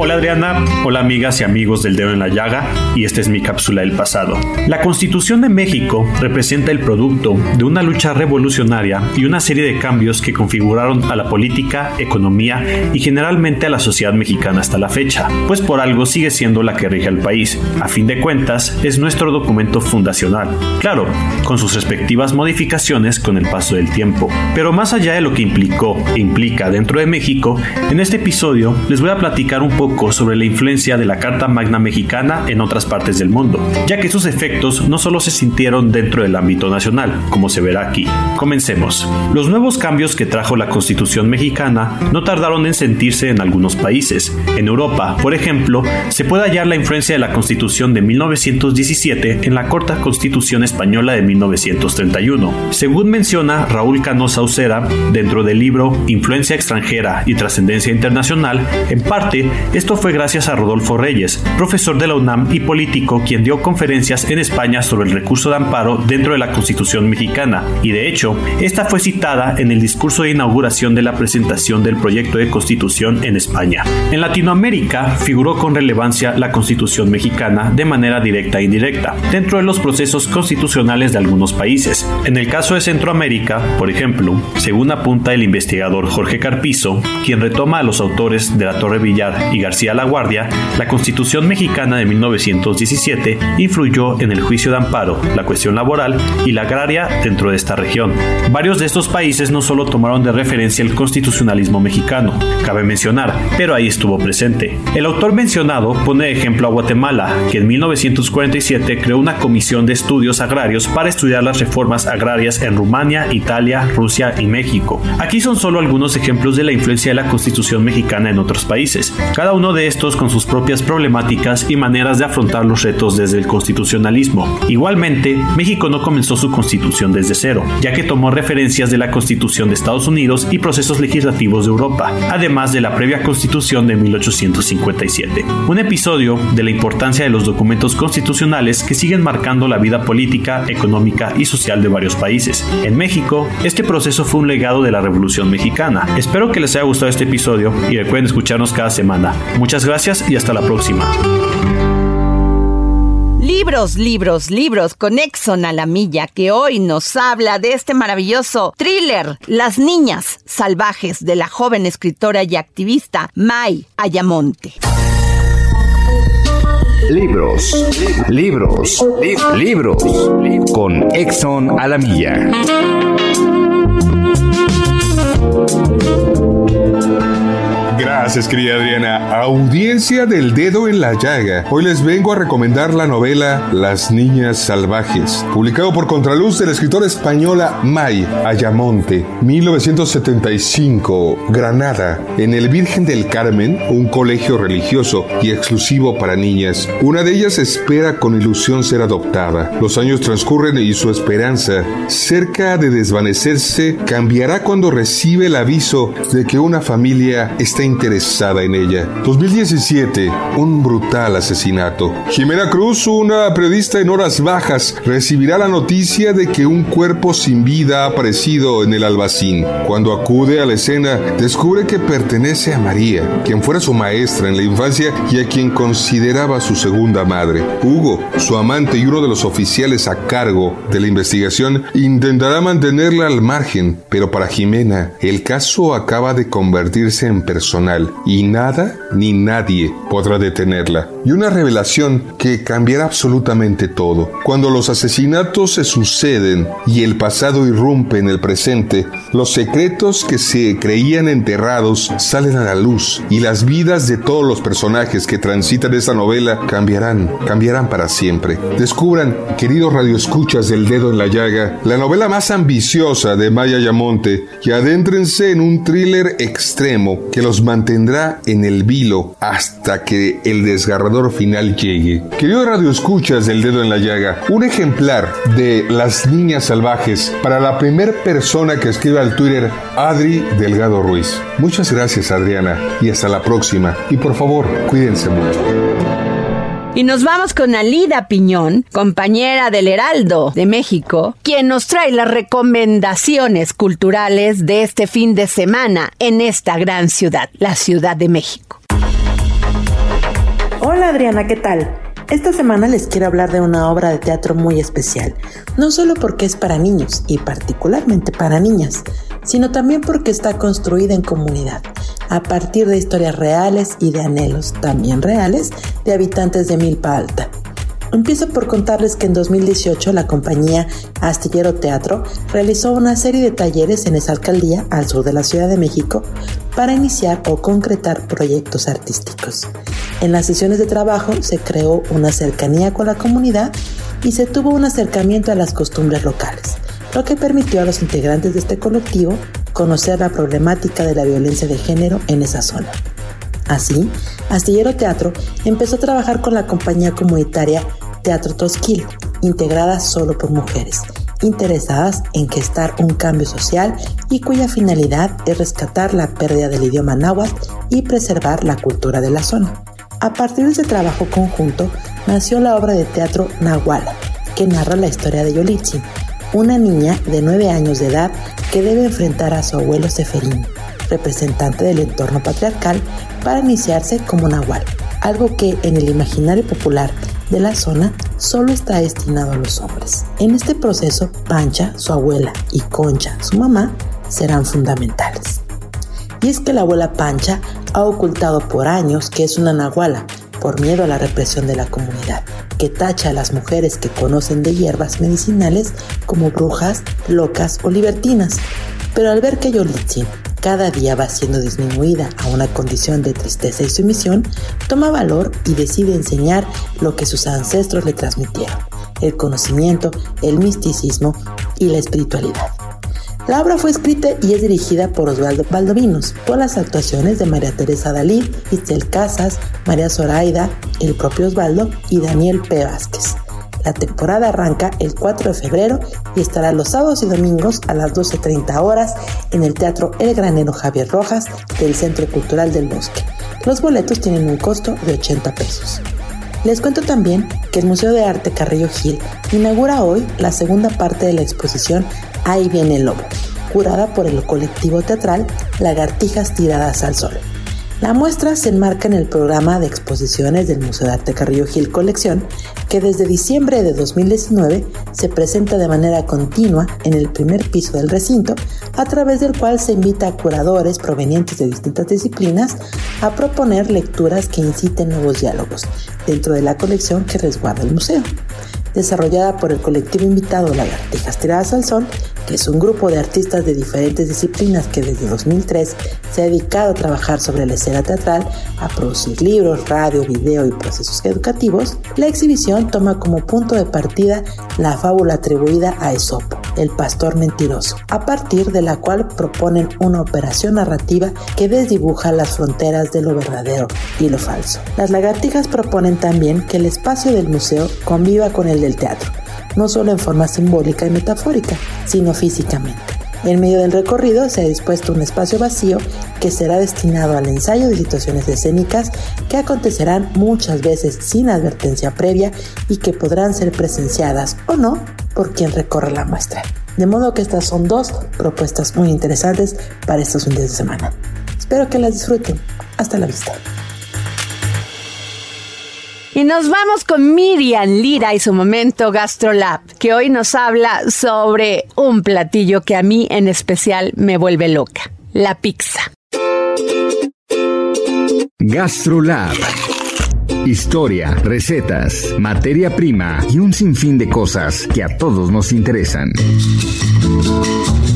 Hola Adriana, hola amigas y amigos del dedo en la llaga y esta es mi cápsula del pasado. La Constitución de México representa el producto de una lucha revolucionaria y una serie de cambios que configuraron a la política, economía y generalmente a la sociedad mexicana hasta la fecha, pues por algo sigue siendo la que rige al país. A fin de cuentas, es nuestro documento fundacional, claro, con sus respectivas modificaciones con el paso del tiempo. Pero más allá de lo que implicó e implica dentro de México, en este episodio les voy a platicar un poco sobre la influencia de la Carta Magna Mexicana en otras partes del mundo, ya que sus efectos no solo se sintieron dentro del ámbito nacional, como se verá aquí. Comencemos. Los nuevos cambios que trajo la Constitución mexicana no tardaron en sentirse en algunos países. En Europa, por ejemplo, se puede hallar la influencia de la Constitución de 1917 en la corta Constitución española de 1931. Según menciona Raúl Canosa Ucera, dentro del libro Influencia extranjera y trascendencia internacional, en parte esto fue gracias a Rodolfo Reyes, profesor de la UNAM y político quien dio conferencias en España sobre el recurso de amparo dentro de la Constitución mexicana, y de hecho, esta fue citada en el discurso de inauguración de la presentación del proyecto de Constitución en España. En Latinoamérica figuró con relevancia la Constitución mexicana de manera directa e indirecta, dentro de los procesos constitucionales de algunos países. En el caso de Centroamérica, por ejemplo, según apunta el investigador Jorge Carpizo, quien retoma a los autores de la Torre Villar y García La Guardia, la Constitución mexicana de 1917 influyó en el juicio de amparo, la cuestión laboral y la agraria dentro de esta región. Varios de estos países no solo tomaron de referencia el constitucionalismo mexicano, cabe mencionar, pero ahí estuvo presente. El autor mencionado pone de ejemplo a Guatemala, que en 1947 creó una comisión de estudios agrarios para estudiar las reformas agrarias en Rumania, Italia, Rusia y México. Aquí son solo algunos ejemplos de la influencia de la Constitución mexicana en otros países, cada uno de estos con sus propias problemáticas y maneras de afrontar los retos desde el constitucionalismo. Igualmente, México no comenzó su constitución desde cero, ya que tomó referencias de la Constitución de Estados Unidos y procesos legislativos de Europa, además de la previa Constitución de 1857. Un episodio de la importancia de los documentos constitucionales que siguen marcando la vida política, económica y social de varios países. En México, este proceso fue un legado de la Revolución Mexicana. Espero que les haya gustado este episodio y recuerden escucharnos cada semana. Muchas gracias y hasta la próxima. Libros, libros, libros con Exxon a la milla, que hoy nos habla de este maravilloso thriller, Las niñas salvajes, de la joven escritora y activista Mai Ayamonte. Libros, libros, libros, con Exxon a la milla. Gracias, querida Adriana. Audiencia del dedo en la llaga. Hoy les vengo a recomendar la novela Las Niñas Salvajes, publicado por Contraluz de la escritora española May Ayamonte, 1975, Granada, en el Virgen del Carmen, un colegio religioso y exclusivo para niñas. Una de ellas espera con ilusión ser adoptada. Los años transcurren y su esperanza, cerca de desvanecerse, cambiará cuando recibe el aviso de que una familia está interesada en ella. 2017, un brutal asesinato. Jimena Cruz, una periodista en horas bajas, recibirá la noticia de que un cuerpo sin vida ha aparecido en el albacín. Cuando acude a la escena, descubre que pertenece a María, quien fuera su maestra en la infancia y a quien consideraba su segunda madre. Hugo, su amante y uno de los oficiales a cargo de la investigación, intentará mantenerla al margen, pero para Jimena, el caso acaba de convertirse en personal y nada ni nadie podrá detenerla. Y una revelación que cambiará absolutamente todo. Cuando los asesinatos se suceden y el pasado irrumpe en el presente, los secretos que se creían enterrados salen a la luz y las vidas de todos los personajes que transitan esta novela cambiarán, cambiarán para siempre. Descubran, queridos radioescuchas del dedo en la llaga, la novela más ambiciosa de Maya Yamonte y adéntrense en un thriller extremo que los mantendrá en el vilo hasta que el desgarrador final llegue. Queridos radioescuchas del dedo en la llaga, un ejemplar de Las Niñas Salvajes para la primera persona que escriba al Twitter Adri Delgado Ruiz. Muchas gracias Adriana y hasta la próxima. Y por favor, cuídense mucho. Y nos vamos con Alida Piñón, compañera del Heraldo de México, quien nos trae las recomendaciones culturales de este fin de semana en esta gran ciudad, la Ciudad de México. Hola Adriana, ¿qué tal? Esta semana les quiero hablar de una obra de teatro muy especial, no solo porque es para niños y particularmente para niñas, sino también porque está construida en comunidad, a partir de historias reales y de anhelos también reales de habitantes de Milpa Alta. Empiezo por contarles que en 2018 la compañía Astillero Teatro realizó una serie de talleres en esa alcaldía al sur de la Ciudad de México para iniciar o concretar proyectos artísticos. En las sesiones de trabajo se creó una cercanía con la comunidad y se tuvo un acercamiento a las costumbres locales, lo que permitió a los integrantes de este colectivo conocer la problemática de la violencia de género en esa zona. Así, Astillero Teatro empezó a trabajar con la compañía comunitaria Teatro Tosquil, integrada solo por mujeres, interesadas en gestar un cambio social y cuya finalidad es rescatar la pérdida del idioma náhuatl y preservar la cultura de la zona. A partir de ese trabajo conjunto nació la obra de teatro Nahuala, que narra la historia de Yolitzin, una niña de 9 años de edad que debe enfrentar a su abuelo Seferín, representante del entorno patriarcal, para iniciarse como Nahual, algo que en el imaginario popular de la zona solo está destinado a los hombres. En este proceso, Pancha, su abuela, y Concha, su mamá, serán fundamentales. Y es que la abuela Pancha ha ocultado por años que es una nahuala, por miedo a la represión de la comunidad, que tacha a las mujeres que conocen de hierbas medicinales como brujas, locas o libertinas. Pero al ver que Yolitzin cada día va siendo disminuida a una condición de tristeza y sumisión, toma valor y decide enseñar lo que sus ancestros le transmitieron, el conocimiento, el misticismo y la espiritualidad. La obra fue escrita y es dirigida por Osvaldo Valdovinos, con las actuaciones de María Teresa Dalí, Itzel Casas, María Zoraida, el propio Osvaldo y Daniel P. Vázquez. La temporada arranca el 4 de febrero y estará los sábados y domingos a las 12.30 horas en el Teatro El Granero Javier Rojas del Centro Cultural del Bosque. Los boletos tienen un costo de 80 pesos. Les cuento también que el Museo de Arte Carrillo Gil inaugura hoy la segunda parte de la exposición Ahí viene el lobo, curada por el colectivo teatral Lagartijas Tiradas al Sol. La muestra se enmarca en el programa de exposiciones del Museo de Arte Carrillo Gil Colección, que desde diciembre de 2019 se presenta de manera continua en el primer piso del recinto, a través del cual se invita a curadores provenientes de distintas disciplinas a proponer lecturas que inciten nuevos diálogos dentro de la colección que resguarda el museo desarrollada por el colectivo invitado Lagartijas Tiradas al Sol, que es un grupo de artistas de diferentes disciplinas que desde 2003 se ha dedicado a trabajar sobre la escena teatral, a producir libros, radio, video y procesos educativos, la exhibición toma como punto de partida la fábula atribuida a Esopo, el pastor mentiroso, a partir de la cual proponen una operación narrativa que desdibuja las fronteras de lo verdadero y lo falso. Las lagartijas proponen también que el espacio del museo conviva con el del teatro, no solo en forma simbólica y metafórica, sino físicamente. En medio del recorrido se ha dispuesto un espacio vacío que será destinado al ensayo de situaciones escénicas que acontecerán muchas veces sin advertencia previa y que podrán ser presenciadas o no por quien recorre la muestra. De modo que estas son dos propuestas muy interesantes para estos fines de semana. Espero que las disfruten. Hasta la vista. Y nos vamos con Miriam Lira y su momento GastroLab, que hoy nos habla sobre un platillo que a mí en especial me vuelve loca, la pizza. GastroLab. Historia, recetas, materia prima y un sinfín de cosas que a todos nos interesan.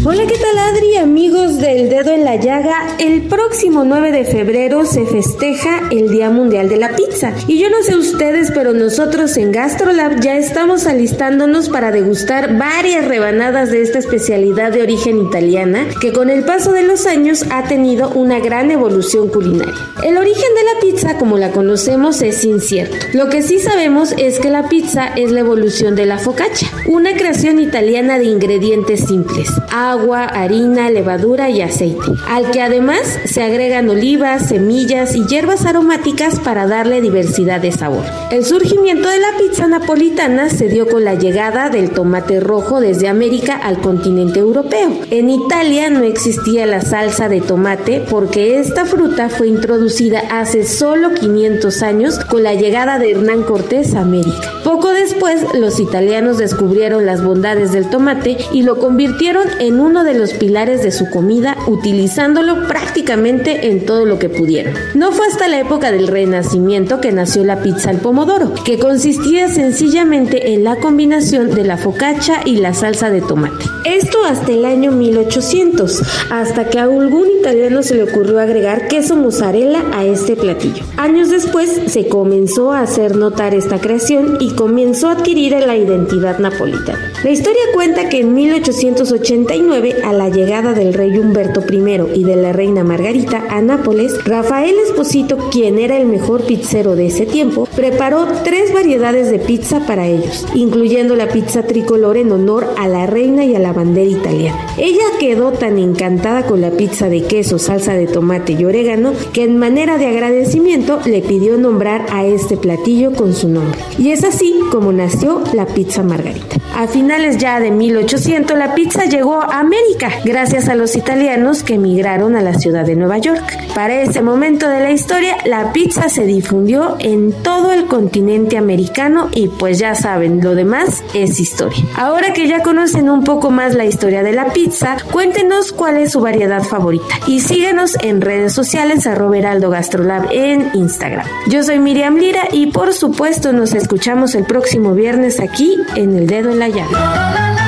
Hola, ¿qué tal Adri? Amigos del dedo en la llaga, el próximo 9 de febrero se festeja el Día Mundial de la Pizza. Y yo no sé ustedes, pero nosotros en GastroLab ya estamos alistándonos para degustar varias rebanadas de esta especialidad de origen italiana que con el paso de los años ha tenido una gran evolución culinaria. El origen de la pizza, como la conocemos, es incierto. Lo que sí sabemos es que la pizza es la evolución de la focaccia, una creación italiana de ingredientes simples. Agua, harina, levadura y aceite, al que además se agregan olivas, semillas y hierbas aromáticas para darle diversidad de sabor. El surgimiento de la pizza napolitana se dio con la llegada del tomate rojo desde América al continente europeo. En Italia no existía la salsa de tomate porque esta fruta fue introducida hace solo 500 años con la llegada de Hernán Cortés a América. Poco después, los italianos descubrieron las bondades del tomate y lo convirtieron en uno de los pilares de su comida, utilizándolo prácticamente en todo lo que pudieron. No fue hasta la época del Renacimiento que nació la pizza al pomodoro, que consistía sencillamente en la combinación de la focaccia y la salsa de tomate. Esto hasta el año 1800, hasta que a algún italiano se le ocurrió agregar queso mozzarella a este platillo. Años después se comenzó a hacer notar esta creación y comenzó a adquirir la identidad napolitana. La historia cuenta que en 1889, a la llegada del rey Humberto I y de la reina Margarita a Nápoles, Rafael Esposito, quien era el mejor pizzero de ese tiempo, preparó tres variedades de pizza para ellos, incluyendo la pizza tricolor en honor a la reina y a la bandera italiana. Ella quedó tan encantada con la pizza de queso, salsa de tomate y orégano que en manera de agradecimiento le pidió nombrar a este platillo con su nombre. Y es así como nació la pizza margarita. A finales ya de 1800 la pizza llegó a América gracias a los italianos que emigraron a la ciudad de Nueva York. Para ese momento de la historia la pizza se difundió en todo el continente americano y pues ya saben, lo demás es historia. Ahora que ya conocen un poco más la historia de la pizza, cuéntenos cuál es su variedad favorita y síguenos en redes sociales a Heraldo Gastrolab en Instagram. Yo soy Miriam Lira y por supuesto nos escuchamos el próximo viernes aquí en El Dedo en la Llaga.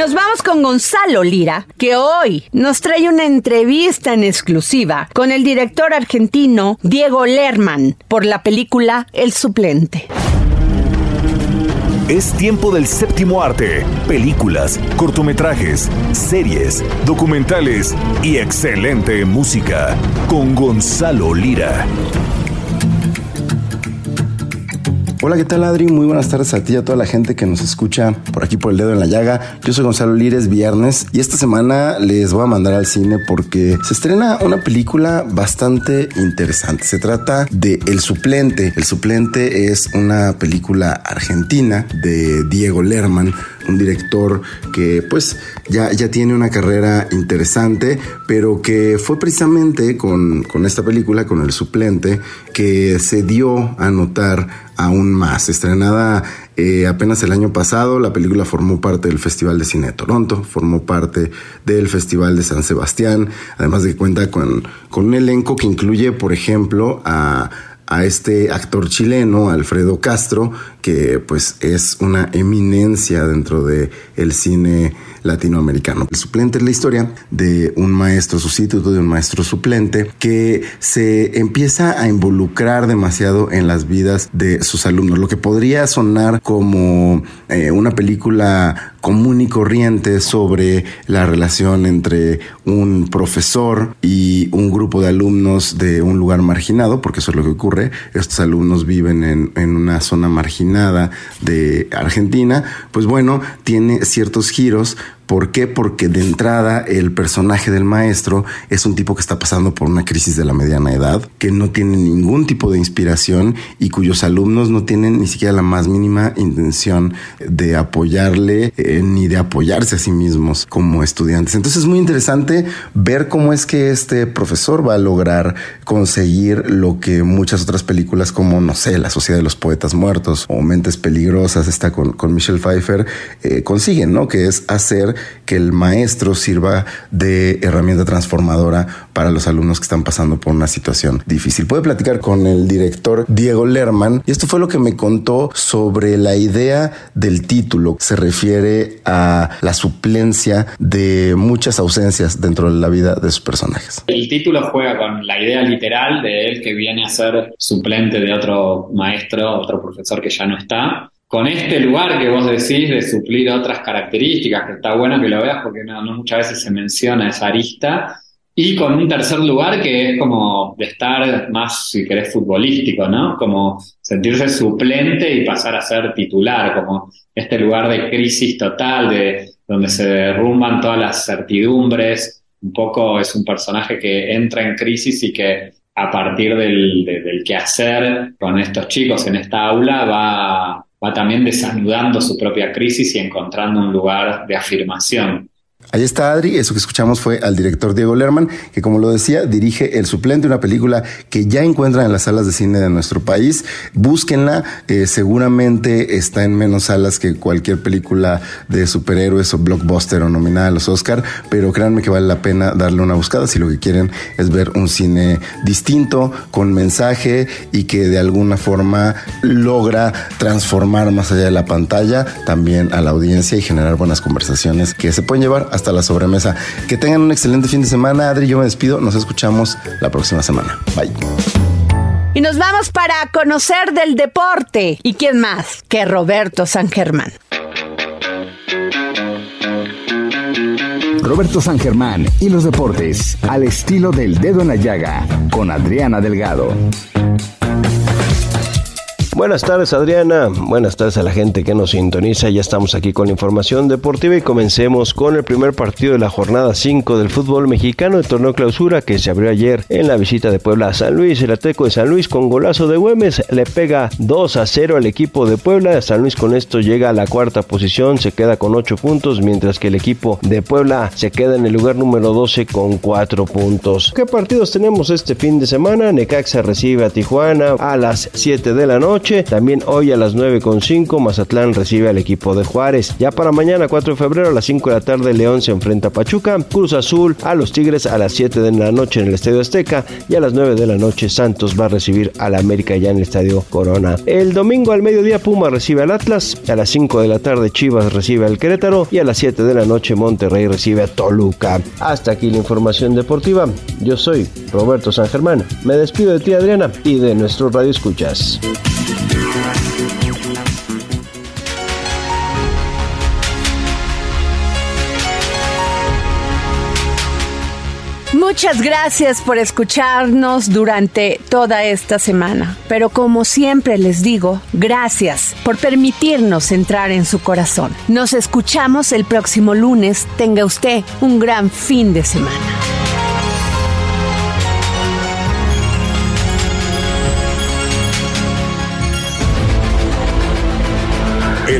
Nos vamos con Gonzalo Lira, que hoy nos trae una entrevista en exclusiva con el director argentino Diego Lerman por la película El Suplente. Es tiempo del séptimo arte. Películas, cortometrajes, series, documentales y excelente música. Con Gonzalo Lira. Hola, ¿qué tal Adri? Muy buenas tardes a ti y a toda la gente que nos escucha por aquí por el dedo en la llaga. Yo soy Gonzalo Lires, viernes, y esta semana les voy a mandar al cine porque se estrena una película bastante interesante. Se trata de El Suplente. El Suplente es una película argentina de Diego Lerman, un director que pues ya, ya tiene una carrera interesante, pero que fue precisamente con, con esta película, con El Suplente, que se dio a notar aún más. Estrenada eh, apenas el año pasado, la película formó parte del Festival de Cine de Toronto, formó parte del Festival de San Sebastián, además de que cuenta con, con un elenco que incluye, por ejemplo, a a este actor chileno, Alfredo Castro, que pues es una eminencia dentro de el cine latinoamericano. El suplente es la historia de un maestro sustituto, de un maestro suplente, que se empieza a involucrar demasiado en las vidas de sus alumnos, lo que podría sonar como eh, una película común y corriente sobre la relación entre un profesor y un grupo de alumnos de un lugar marginado, porque eso es lo que ocurre. Estos alumnos viven en, en una zona marginada de Argentina. Pues bueno, tiene ciertos giros ¿Por qué? Porque de entrada el personaje del maestro es un tipo que está pasando por una crisis de la mediana edad, que no tiene ningún tipo de inspiración y cuyos alumnos no tienen ni siquiera la más mínima intención de apoyarle eh, ni de apoyarse a sí mismos como estudiantes. Entonces es muy interesante ver cómo es que este profesor va a lograr conseguir lo que muchas otras películas como, no sé, La Sociedad de los Poetas Muertos o Mentes Peligrosas, está con, con Michelle Pfeiffer, eh, consiguen, ¿no? Que es hacer que el maestro sirva de herramienta transformadora para los alumnos que están pasando por una situación difícil. Puede platicar con el director Diego Lerman y esto fue lo que me contó sobre la idea del título. Se refiere a la suplencia de muchas ausencias dentro de la vida de sus personajes. El título juega con la idea literal de él que viene a ser suplente de otro maestro, otro profesor que ya no está con este lugar que vos decís de suplir otras características, que está bueno que lo veas porque no, muchas veces se menciona esa arista, y con un tercer lugar que es como de estar más, si querés, futbolístico, ¿no? Como sentirse suplente y pasar a ser titular, como este lugar de crisis total, de, donde se derrumban todas las certidumbres. Un poco es un personaje que entra en crisis y que a partir del, del quehacer con estos chicos en esta aula va, va también desanudando su propia crisis y encontrando un lugar de afirmación. Ahí está Adri, eso que escuchamos fue al director Diego Lerman, que como lo decía, dirige El Suplente, una película que ya encuentran en las salas de cine de nuestro país. Búsquenla, eh, seguramente está en menos salas que cualquier película de superhéroes o blockbuster o nominada a los Oscar, pero créanme que vale la pena darle una buscada si lo que quieren es ver un cine distinto, con mensaje y que de alguna forma logra transformar más allá de la pantalla también a la audiencia y generar buenas conversaciones que se pueden llevar hasta la sobremesa. Que tengan un excelente fin de semana. Adri, yo me despido. Nos escuchamos la próxima semana. Bye. Y nos vamos para conocer del deporte. ¿Y quién más que Roberto San Germán? Roberto San Germán y los deportes, al estilo del dedo en la llaga, con Adriana Delgado. Buenas tardes Adriana, buenas tardes a la gente que nos sintoniza, ya estamos aquí con la información deportiva y comencemos con el primer partido de la jornada 5 del fútbol mexicano, el torneo clausura que se abrió ayer en la visita de Puebla a San Luis, el Ateco de San Luis con golazo de Güemes le pega 2 a 0 al equipo de Puebla, San Luis con esto llega a la cuarta posición, se queda con 8 puntos, mientras que el equipo de Puebla se queda en el lugar número 12 con 4 puntos. ¿Qué partidos tenemos este fin de semana? Necaxa recibe a Tijuana a las 7 de la noche, también hoy a las 9.5 Mazatlán recibe al equipo de Juárez. Ya para mañana 4 de febrero a las 5 de la tarde León se enfrenta a Pachuca. Cruz Azul a los Tigres a las 7 de la noche en el Estadio Azteca. Y a las 9 de la noche Santos va a recibir al América ya en el Estadio Corona. El domingo al mediodía Puma recibe al Atlas. A las 5 de la tarde Chivas recibe al Querétaro. Y a las 7 de la noche Monterrey recibe a Toluca. Hasta aquí la información deportiva. Yo soy Roberto San Germán. Me despido de ti Adriana y de nuestros Radio Escuchas. Muchas gracias por escucharnos durante toda esta semana. Pero como siempre les digo, gracias por permitirnos entrar en su corazón. Nos escuchamos el próximo lunes. Tenga usted un gran fin de semana.